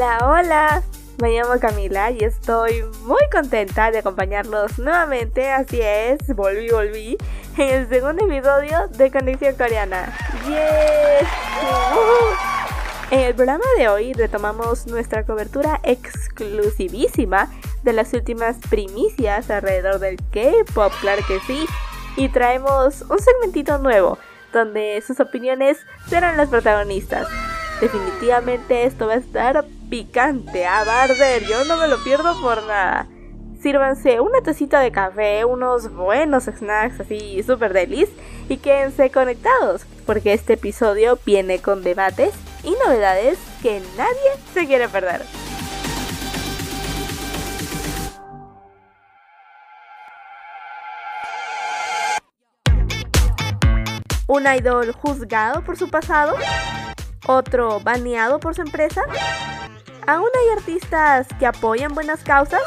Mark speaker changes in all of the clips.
Speaker 1: Hola, hola. Me llamo Camila y estoy muy contenta de acompañarlos nuevamente. Así es, volví, volví en el segundo episodio de Conexión Coreana. ¡Yes! En el programa de hoy retomamos nuestra cobertura exclusivísima de las últimas primicias alrededor del K-pop, claro que sí. Y traemos un segmentito nuevo donde sus opiniones serán las protagonistas. Definitivamente esto va a estar picante a barder, yo no me lo pierdo por nada. Sírvanse una tacita de café, unos buenos snacks así super delis y quédense conectados, porque este episodio viene con debates y novedades que nadie se quiere perder. un idol juzgado por su pasado, otro baneado por su empresa. ¿Aún hay artistas que apoyan buenas causas?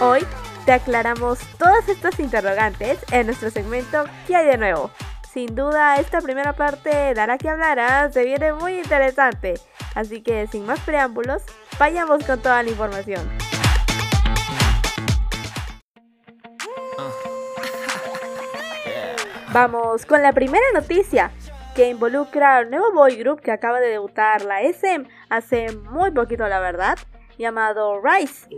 Speaker 1: Hoy te aclaramos todas estas interrogantes en nuestro segmento ¿Qué hay de nuevo? Sin duda esta primera parte dará que hablar, ¿ah? se viene muy interesante. Así que sin más preámbulos, vayamos con toda la información. Vamos con la primera noticia que involucra al nuevo boy group que acaba de debutar la SM hace muy poquito la verdad, llamado Rise.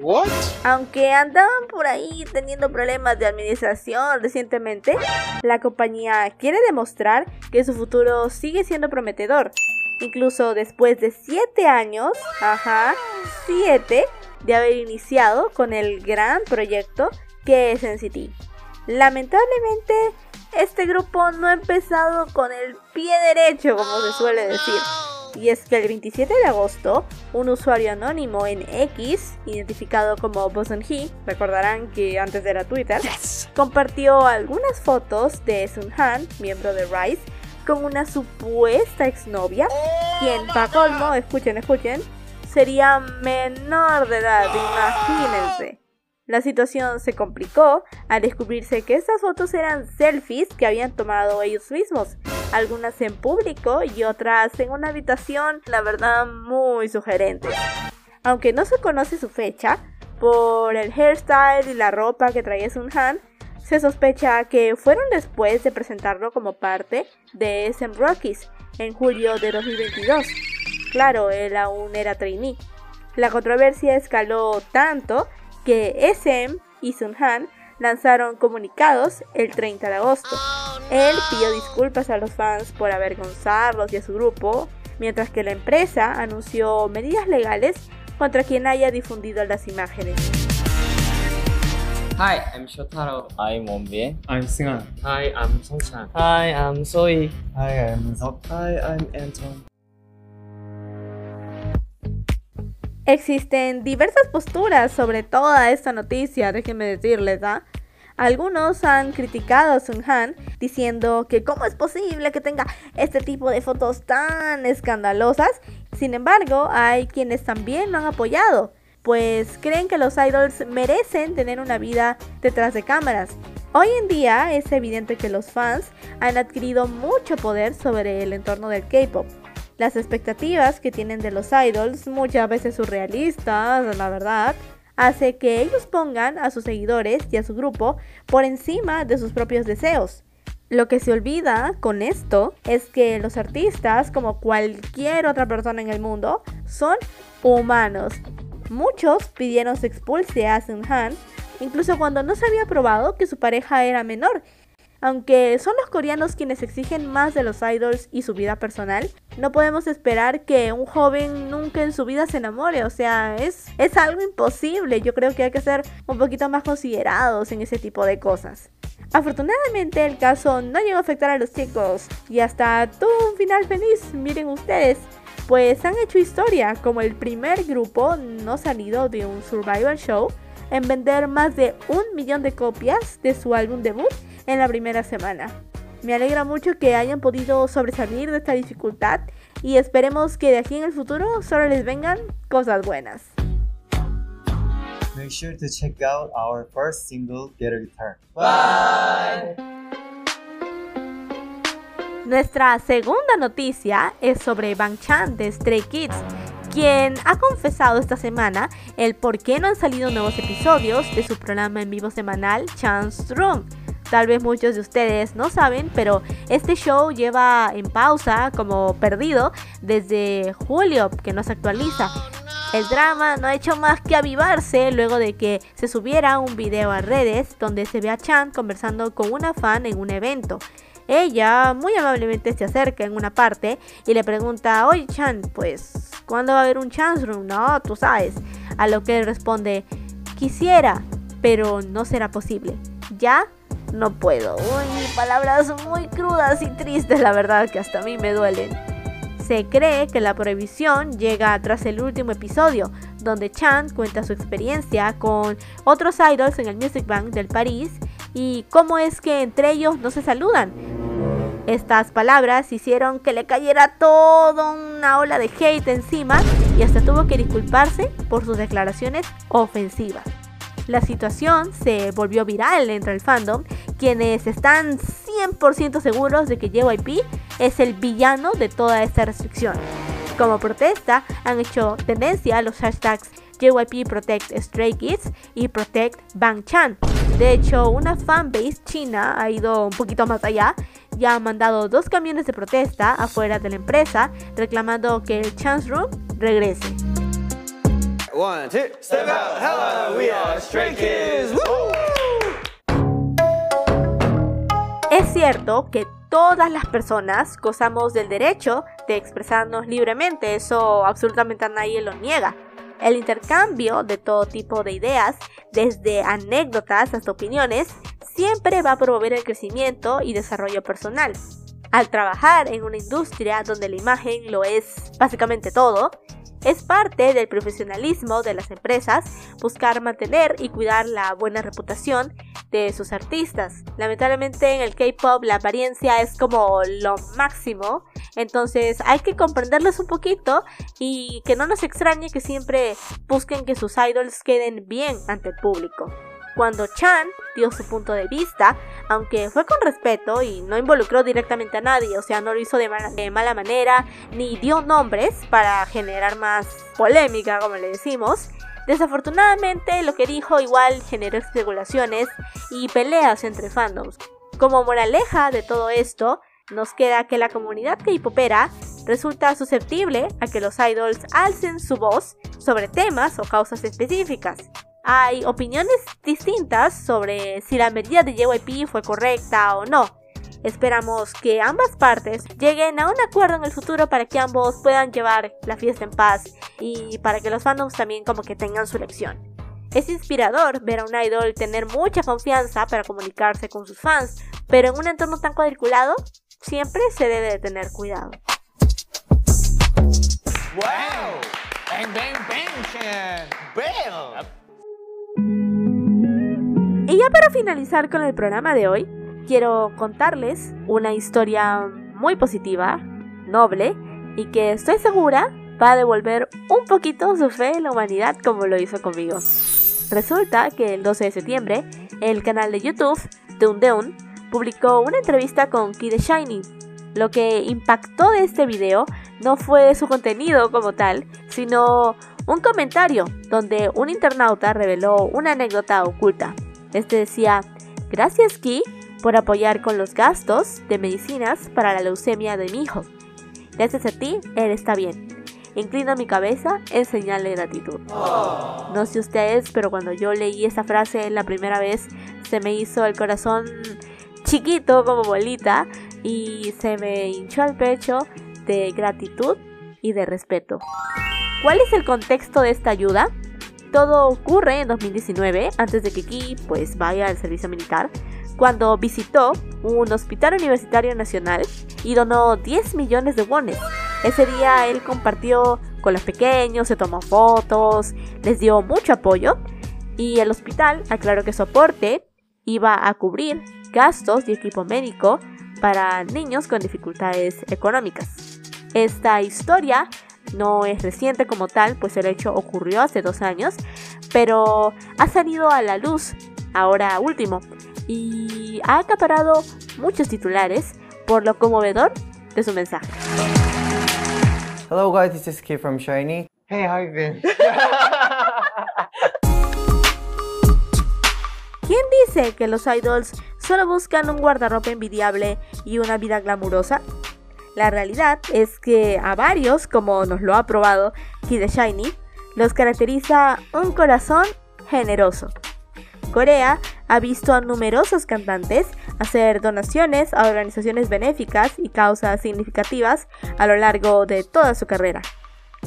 Speaker 1: Aunque andaban por ahí teniendo problemas de administración recientemente, la compañía quiere demostrar que su futuro sigue siendo prometedor. Incluso después de 7 años, ajá, 7 de haber iniciado con el gran proyecto que es NCT. Lamentablemente, este grupo no ha empezado con el pie derecho, como se suele decir. Y es que el 27 de agosto, un usuario anónimo en X, identificado como Boson He, recordarán que antes era Twitter, compartió algunas fotos de Sun Han, miembro de Rise, con una supuesta exnovia, quien, para colmo, escuchen, escuchen, sería menor de edad, imagínense. La situación se complicó al descubrirse que estas fotos eran selfies que habían tomado ellos mismos, algunas en público y otras en una habitación, la verdad, muy sugerente. Aunque no se conoce su fecha, por el hairstyle y la ropa que traía Sun Han, se sospecha que fueron después de presentarlo como parte de SM Rockies en julio de 2022. Claro, él aún era trainee. La controversia escaló tanto que SM y Sun Han lanzaron comunicados el 30 de agosto. Él pidió disculpas a los fans por avergonzarlos y a su grupo, mientras que la empresa anunció medidas legales contra quien haya difundido las imágenes.
Speaker 2: Hi, I'm Shotaro.
Speaker 3: I'm Wonbin.
Speaker 4: I'm Singan.
Speaker 2: Hi, I'm Songchan.
Speaker 5: Hi, I'm Soy.
Speaker 4: Hi, I'm Seok.
Speaker 6: Hi, I'm Anton.
Speaker 1: Existen diversas posturas sobre toda esta noticia, déjenme decirles, ¿ah? Algunos han criticado a Sun Han diciendo que cómo es posible que tenga este tipo de fotos tan escandalosas. Sin embargo, hay quienes también lo han apoyado, pues creen que los idols merecen tener una vida detrás de cámaras. Hoy en día es evidente que los fans han adquirido mucho poder sobre el entorno del K-pop las expectativas que tienen de los idols, muchas veces surrealistas, la verdad, hace que ellos pongan a sus seguidores y a su grupo por encima de sus propios deseos. Lo que se olvida con esto es que los artistas, como cualquier otra persona en el mundo, son humanos. Muchos pidieron se expulse a Sun Han, incluso cuando no se había probado que su pareja era menor aunque son los coreanos quienes exigen más de los idols y su vida personal, no podemos esperar que un joven nunca en su vida se enamore. O sea, es, es algo imposible. Yo creo que hay que ser un poquito más considerados en ese tipo de cosas. Afortunadamente el caso no llegó a afectar a los chicos y hasta tuvo un final feliz, miren ustedes, pues han hecho historia como el primer grupo no salido de un survival show en vender más de un millón de copias de su álbum debut en la primera semana. Me alegra mucho que hayan podido sobresalir de esta dificultad y esperemos que de aquí en el futuro solo les vengan cosas buenas.
Speaker 6: Make sure to check out our first single, Get a Guitar.
Speaker 5: Bye.
Speaker 1: Nuestra segunda noticia es sobre Bang Chan de Stray Kids, quien ha confesado esta semana el por qué no han salido nuevos episodios de su programa en vivo semanal Chance Room. Tal vez muchos de ustedes no saben, pero este show lleva en pausa como perdido desde julio, que no se actualiza. El drama no ha hecho más que avivarse luego de que se subiera un video a redes donde se ve a Chan conversando con una fan en un evento. Ella muy amablemente se acerca en una parte y le pregunta, oye Chan, pues, ¿cuándo va a haber un chance room? No, tú sabes. A lo que él responde, quisiera, pero no será posible. Ya no puedo. Uy, palabras muy crudas y tristes, la verdad que hasta a mí me duelen. Se cree que la prohibición llega tras el último episodio, donde Chan cuenta su experiencia con otros idols en el Music Bank del París y cómo es que entre ellos no se saludan. Estas palabras hicieron que le cayera toda una ola de hate encima y hasta tuvo que disculparse por sus declaraciones ofensivas. La situación se volvió viral entre el fandom, quienes están 100% seguros de que JYP es el villano de toda esta restricción. Como protesta, han hecho tendencia a los hashtags JYP Protect Stray Kids y Protect Bang Chan. De hecho, una fanbase china ha ido un poquito más allá y ha mandado dos camiones de protesta afuera de la empresa reclamando que el Chance Room regrese. Es cierto que todas las personas gozamos del derecho de expresarnos libremente, eso absolutamente nadie lo niega. El intercambio de todo tipo de ideas, desde anécdotas hasta opiniones, siempre va a promover el crecimiento y desarrollo personal. Al trabajar en una industria donde la imagen lo es básicamente todo, es parte del profesionalismo de las empresas buscar mantener y cuidar la buena reputación de sus artistas. Lamentablemente en el K-Pop la apariencia es como lo máximo, entonces hay que comprenderlos un poquito y que no nos extrañe que siempre busquen que sus idols queden bien ante el público cuando Chan dio su punto de vista, aunque fue con respeto y no involucró directamente a nadie, o sea, no lo hizo de mala, manera, ni dio nombres para generar más polémica, como le decimos. Desafortunadamente, lo que dijo igual generó especulaciones y peleas entre fandoms. Como moraleja de todo esto, nos queda que la comunidad K-popera resulta susceptible a que los idols alcen su voz sobre temas o causas específicas. Hay opiniones distintas sobre si la medida de JYP fue correcta o no. Esperamos que ambas partes lleguen a un acuerdo en el futuro para que ambos puedan llevar la fiesta en paz y para que los fandoms también como que tengan su lección. Es inspirador ver a un idol tener mucha confianza para comunicarse con sus fans, pero en un entorno tan cuadriculado siempre se debe de tener cuidado. Wow. Ya para finalizar con el programa de hoy, quiero contarles una historia muy positiva, noble y que estoy segura va a devolver un poquito su fe en la humanidad como lo hizo conmigo. Resulta que el 12 de septiembre, el canal de YouTube Deun publicó una entrevista con Kid Shiny. Lo que impactó de este video no fue su contenido como tal, sino un comentario donde un internauta reveló una anécdota oculta. Este decía, gracias Ki por apoyar con los gastos de medicinas para la leucemia de mi hijo. Gracias a ti, él está bien. Inclino mi cabeza en señal de gratitud. No sé ustedes, pero cuando yo leí esa frase la primera vez, se me hizo el corazón chiquito como bolita y se me hinchó el pecho de gratitud y de respeto. ¿Cuál es el contexto de esta ayuda? Todo ocurre en 2019, antes de que Ki pues vaya al servicio militar, cuando visitó un hospital universitario nacional y donó 10 millones de wones. Ese día él compartió con los pequeños, se tomó fotos, les dio mucho apoyo y el hospital aclaró que su aporte iba a cubrir gastos y equipo médico para niños con dificultades económicas. Esta historia no es reciente como tal, pues el hecho ocurrió hace dos años, pero ha salido a la luz ahora último y ha acaparado muchos titulares por lo conmovedor de su mensaje.
Speaker 3: Hello guys, this is Kid from Shiny.
Speaker 6: Hey, how you been?
Speaker 1: ¿Quién dice que los idols solo buscan un guardarropa envidiable y una vida glamurosa? La realidad es que a varios, como nos lo ha probado Kid Shiny, los caracteriza un corazón generoso. Corea ha visto a numerosos cantantes hacer donaciones a organizaciones benéficas y causas significativas a lo largo de toda su carrera.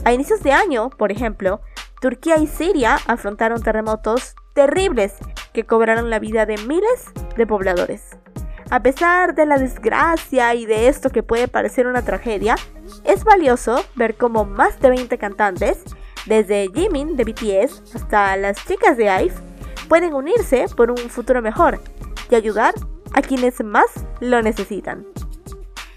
Speaker 1: A inicios de año, por ejemplo, Turquía y Siria afrontaron terremotos terribles que cobraron la vida de miles de pobladores. A pesar de la desgracia y de esto que puede parecer una tragedia, es valioso ver cómo más de 20 cantantes, desde Jimin de BTS hasta las chicas de IVE, pueden unirse por un futuro mejor y ayudar a quienes más lo necesitan.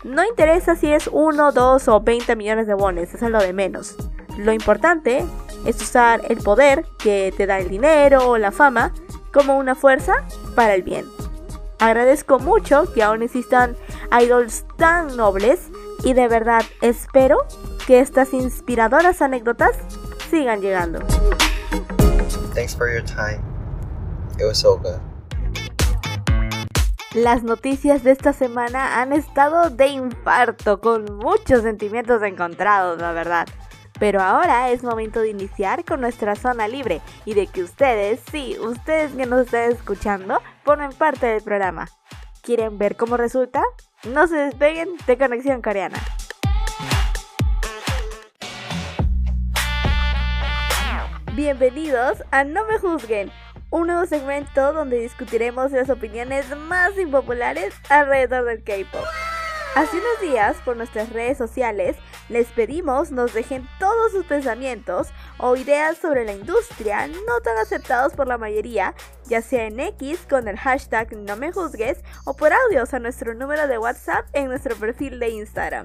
Speaker 1: No interesa si es 1, 2 o 20 millones de bones, eso es lo de menos. Lo importante es usar el poder que te da el dinero o la fama como una fuerza para el bien. Agradezco mucho que aún existan idols tan nobles y de verdad espero que estas inspiradoras anécdotas sigan llegando.
Speaker 6: Thanks for your time. It was so good.
Speaker 1: Las noticias de esta semana han estado de infarto, con muchos sentimientos encontrados, la verdad. Pero ahora es momento de iniciar con nuestra zona libre y de que ustedes, sí, ustedes que nos estén escuchando, formen parte del programa. ¿Quieren ver cómo resulta? No se despeguen de Conexión Coreana. Bienvenidos a No Me Juzguen, un nuevo segmento donde discutiremos las opiniones más impopulares alrededor del K-pop. Hace unos días, por nuestras redes sociales, les pedimos nos dejen todos sus pensamientos o ideas sobre la industria no tan aceptados por la mayoría, ya sea en X con el hashtag no me juzgues o por audios a nuestro número de WhatsApp en nuestro perfil de Instagram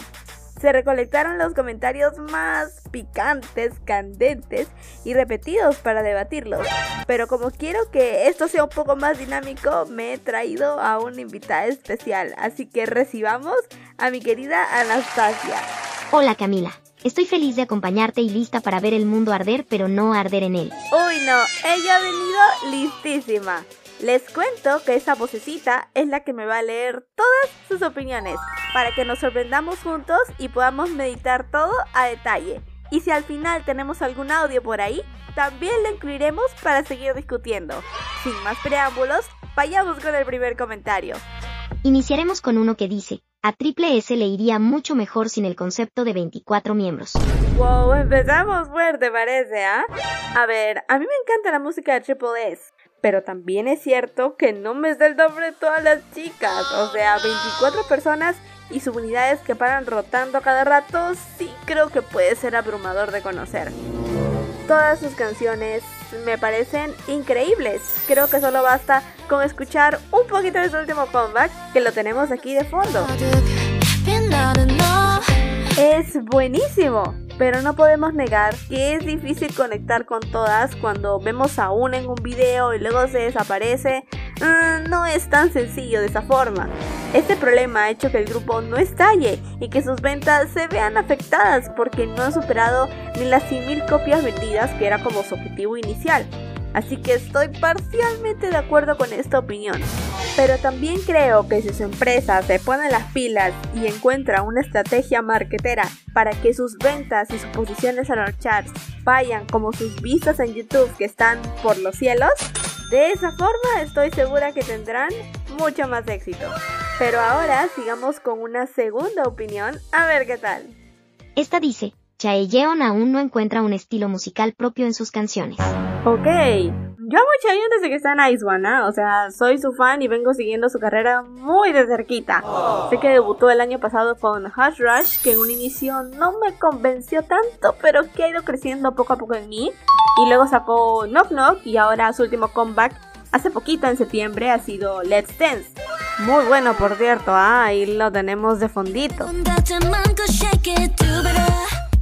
Speaker 1: se recolectaron los comentarios más picantes, candentes y repetidos para debatirlos. Pero como quiero que esto sea un poco más dinámico, me he traído a una invitada especial. Así que recibamos a mi querida Anastasia.
Speaker 3: Hola Camila. Estoy feliz de acompañarte y lista para ver el mundo arder, pero no arder en él.
Speaker 1: Uy, no, ella ha venido listísima. Les cuento que esa vocecita es la que me va a leer todas sus opiniones para que nos sorprendamos juntos y podamos meditar todo a detalle. Y si al final tenemos algún audio por ahí, también lo incluiremos para seguir discutiendo. Sin más preámbulos, vayamos con el primer comentario.
Speaker 3: Iniciaremos con uno que dice, a Triple S le iría mucho mejor sin el concepto de 24 miembros.
Speaker 1: Wow, empezamos fuerte parece, ¿ah? A ver, a mí me encanta la música de Triple S, pero también es cierto que no me da el nombre de todas las chicas. O sea, 24 personas y subunidades que paran rotando cada rato, sí creo que puede ser abrumador de conocer. Todas sus canciones me parecen increíbles. Creo que solo basta con escuchar un poquito de su último comeback, que lo tenemos aquí de fondo. Es buenísimo pero no podemos negar que es difícil conectar con todas cuando vemos a una en un video y luego se desaparece. Mm, no es tan sencillo de esa forma. Este problema ha hecho que el grupo no estalle y que sus ventas se vean afectadas porque no han superado ni las 100.000 copias vendidas que era como su objetivo inicial así que estoy parcialmente de acuerdo con esta opinión. Pero también creo que si su empresa se pone las pilas y encuentra una estrategia marketera para que sus ventas y sus posiciones en los charts vayan como sus vistas en YouTube que están por los cielos, de esa forma estoy segura que tendrán mucho más éxito. Pero ahora sigamos con una segunda opinión, a ver qué tal.
Speaker 3: Esta dice, Chaeyeon aún no encuentra un estilo musical propio en sus canciones.
Speaker 1: Ok, yo amo Chaeyeon desde que está en Ice One, ¿ah? o sea, soy su fan y vengo siguiendo su carrera muy de cerquita. Sé que debutó el año pasado con Hush Rush, que en un inicio no me convenció tanto, pero que ha ido creciendo poco a poco en mí. Y luego sacó Knock Knock y ahora su último comeback hace poquito en septiembre ha sido Let's Dance. Muy bueno, por cierto, ¿ah? ahí lo tenemos de fondito.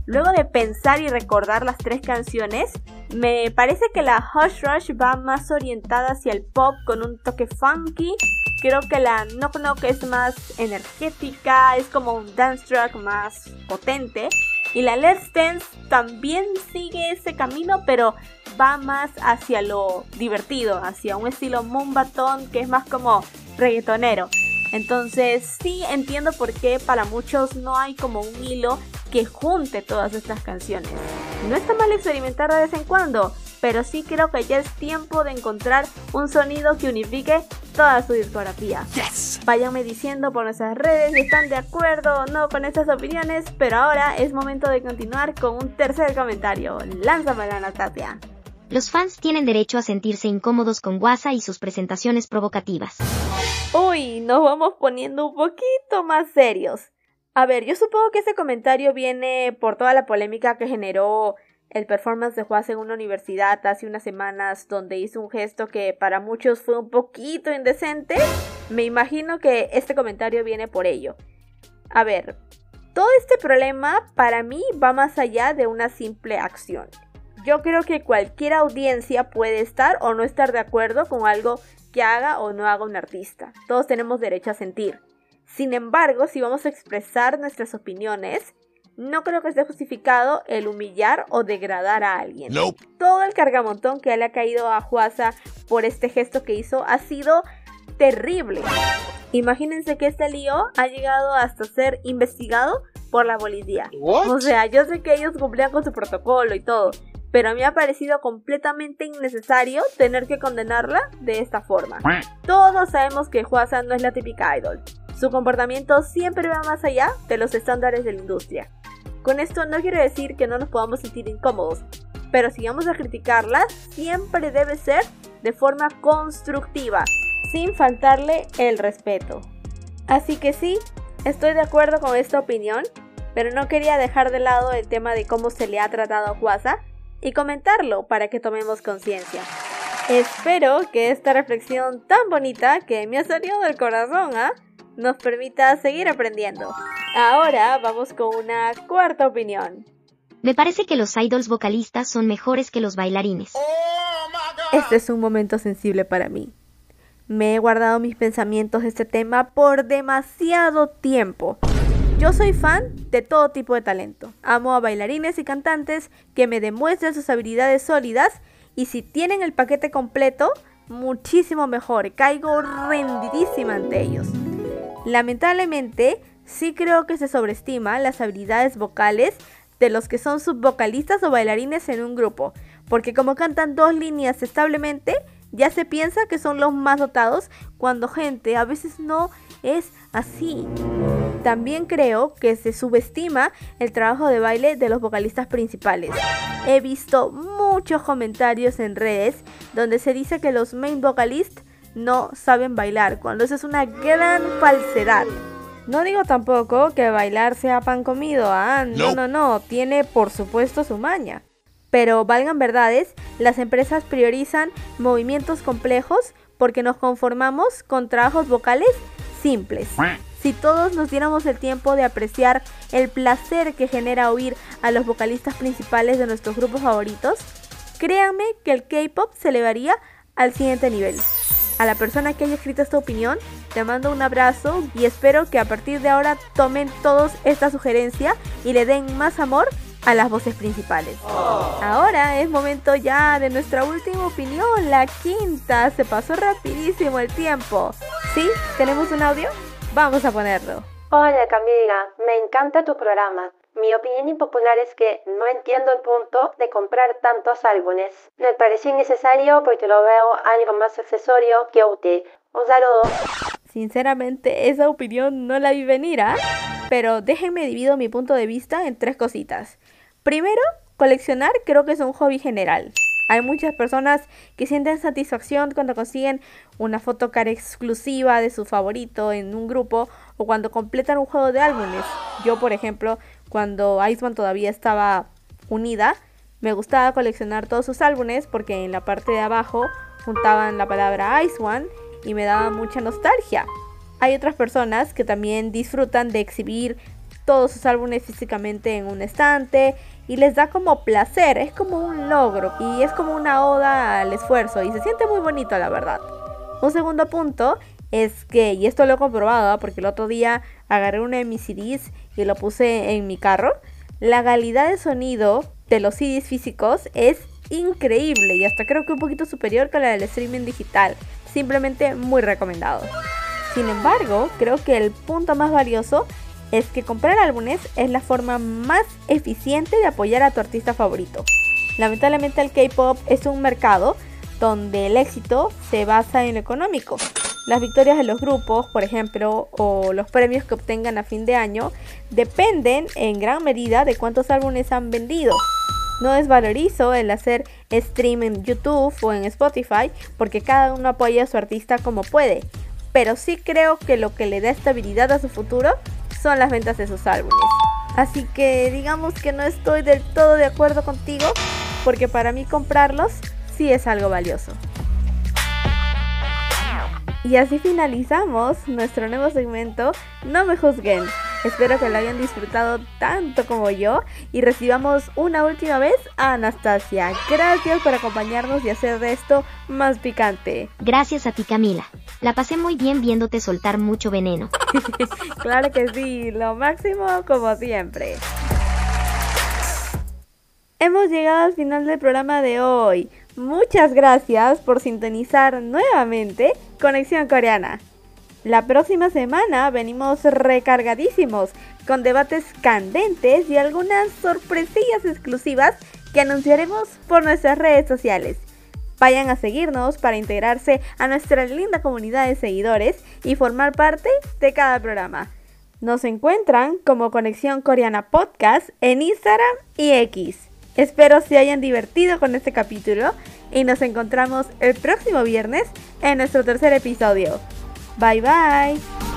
Speaker 1: Luego de pensar y recordar las tres canciones, me parece que la Hush Rush va más orientada hacia el pop con un toque funky. Creo que la Knock Knock es más energética, es como un dance track más potente. Y la Let's Dance también sigue ese camino, pero va más hacia lo divertido, hacia un estilo Moonbaton que es más como reggaetonero. Entonces sí entiendo por qué para muchos no hay como un hilo que junte todas estas canciones. No está mal experimentar de vez en cuando, pero sí creo que ya es tiempo de encontrar un sonido que unifique toda su discografía. Váyanme diciendo por nuestras redes si están de acuerdo o no con estas opiniones, pero ahora es momento de continuar con un tercer comentario. Lánzamela, Natalia.
Speaker 3: Los fans tienen derecho a sentirse incómodos con Wasa y sus presentaciones provocativas.
Speaker 1: Uy, nos vamos poniendo un poquito más serios. A ver, yo supongo que ese comentario viene por toda la polémica que generó el performance de Juaz en una universidad hace unas semanas donde hizo un gesto que para muchos fue un poquito indecente. Me imagino que este comentario viene por ello. A ver, todo este problema para mí va más allá de una simple acción. Yo creo que cualquier audiencia puede estar o no estar de acuerdo con algo que haga o no haga un artista. Todos tenemos derecho a sentir. Sin embargo, si vamos a expresar nuestras opiniones, no creo que esté justificado el humillar o degradar a alguien. Todo el cargamontón que le ha caído a Juasa por este gesto que hizo ha sido terrible. Imagínense que este lío ha llegado hasta ser investigado por la policía. O sea, yo sé que ellos cumplían con su protocolo y todo, pero a mí me ha parecido completamente innecesario tener que condenarla de esta forma. Todos sabemos que Juasa no es la típica idol. Su comportamiento siempre va más allá de los estándares de la industria. Con esto no quiero decir que no nos podamos sentir incómodos, pero si vamos a criticarla, siempre debe ser de forma constructiva, sin faltarle el respeto. Así que sí, estoy de acuerdo con esta opinión, pero no quería dejar de lado el tema de cómo se le ha tratado a Juasa y comentarlo para que tomemos conciencia. Espero que esta reflexión tan bonita que me ha salido del corazón, ¿ah? Nos permita seguir aprendiendo. Ahora vamos con una cuarta opinión.
Speaker 3: Me parece que los idols vocalistas son mejores que los bailarines.
Speaker 1: Este es un momento sensible para mí. Me he guardado mis pensamientos de este tema por demasiado tiempo. Yo soy fan de todo tipo de talento. Amo a bailarines y cantantes que me demuestren sus habilidades sólidas y si tienen el paquete completo, muchísimo mejor. Caigo rendidísima ante ellos. Lamentablemente, sí creo que se sobreestima las habilidades vocales de los que son subvocalistas o bailarines en un grupo, porque como cantan dos líneas establemente, ya se piensa que son los más dotados cuando gente a veces no es así. También creo que se subestima el trabajo de baile de los vocalistas principales. He visto muchos comentarios en redes donde se dice que los main vocalists no saben bailar, cuando eso es una gran falsedad. No digo tampoco que bailar sea pan comido, ah, no, no, no, tiene por supuesto su maña. Pero valgan verdades, las empresas priorizan movimientos complejos porque nos conformamos con trabajos vocales simples. Si todos nos diéramos el tiempo de apreciar el placer que genera oír a los vocalistas principales de nuestros grupos favoritos, créanme que el K-pop se elevaría al siguiente nivel. A la persona que haya escrito esta opinión, te mando un abrazo y espero que a partir de ahora tomen todos esta sugerencia y le den más amor a las voces principales. Ahora es momento ya de nuestra última opinión, la quinta. Se pasó rapidísimo el tiempo. ¿Sí? ¿Tenemos un audio? Vamos a ponerlo.
Speaker 4: Hola Camila, me encanta tu programa. Mi opinión impopular es que no entiendo el punto de comprar tantos álbumes. Me parece innecesario porque lo veo algo más accesorio que útil. Un saludo.
Speaker 1: Sinceramente, esa opinión no la vi venir, ¿ah? Pero déjenme divido mi punto de vista en tres cositas. Primero, coleccionar creo que es un hobby general. Hay muchas personas que sienten satisfacción cuando consiguen una foto cara exclusiva de su favorito en un grupo o cuando completan un juego de álbumes. Yo, por ejemplo, cuando Iceman todavía estaba unida, me gustaba coleccionar todos sus álbumes porque en la parte de abajo juntaban la palabra Ice One y me daba mucha nostalgia. Hay otras personas que también disfrutan de exhibir todos sus álbumes físicamente en un estante y les da como placer, es como un logro y es como una oda al esfuerzo y se siente muy bonito la verdad. Un segundo punto es que, y esto lo he comprobado porque el otro día agarré uno de mis CDs y lo puse en mi carro, La calidad de sonido de los CDs físicos es increíble y hasta creo que un poquito superior que la del streaming digital. Simplemente muy recomendado. Sin embargo, creo que el punto más valioso es que comprar álbumes es la forma más eficiente de apoyar a tu artista favorito. Lamentablemente el K-Pop es un mercado donde el éxito se basa en lo económico. Las victorias de los grupos, por ejemplo, o los premios que obtengan a fin de año, dependen en gran medida de cuántos álbumes han vendido. No desvalorizo el hacer stream en YouTube o en Spotify porque cada uno apoya a su artista como puede, pero sí creo que lo que le da estabilidad a su futuro son las ventas de sus álbumes. Así que digamos que no estoy del todo de acuerdo contigo porque para mí comprarlos sí es algo valioso. Y así finalizamos nuestro nuevo segmento No me juzguen. Espero que lo hayan disfrutado tanto como yo y recibamos una última vez a Anastasia. Gracias por acompañarnos y hacer de esto más picante.
Speaker 3: Gracias a ti Camila. La pasé muy bien viéndote soltar mucho veneno.
Speaker 1: claro que sí, lo máximo como siempre. Hemos llegado al final del programa de hoy. Muchas gracias por sintonizar nuevamente Conexión Coreana. La próxima semana venimos recargadísimos con debates candentes y algunas sorpresillas exclusivas que anunciaremos por nuestras redes sociales. Vayan a seguirnos para integrarse a nuestra linda comunidad de seguidores y formar parte de cada programa. Nos encuentran como Conexión Coreana Podcast en Instagram y X. Espero se hayan divertido con este capítulo y nos encontramos el próximo viernes en nuestro tercer episodio. Bye bye.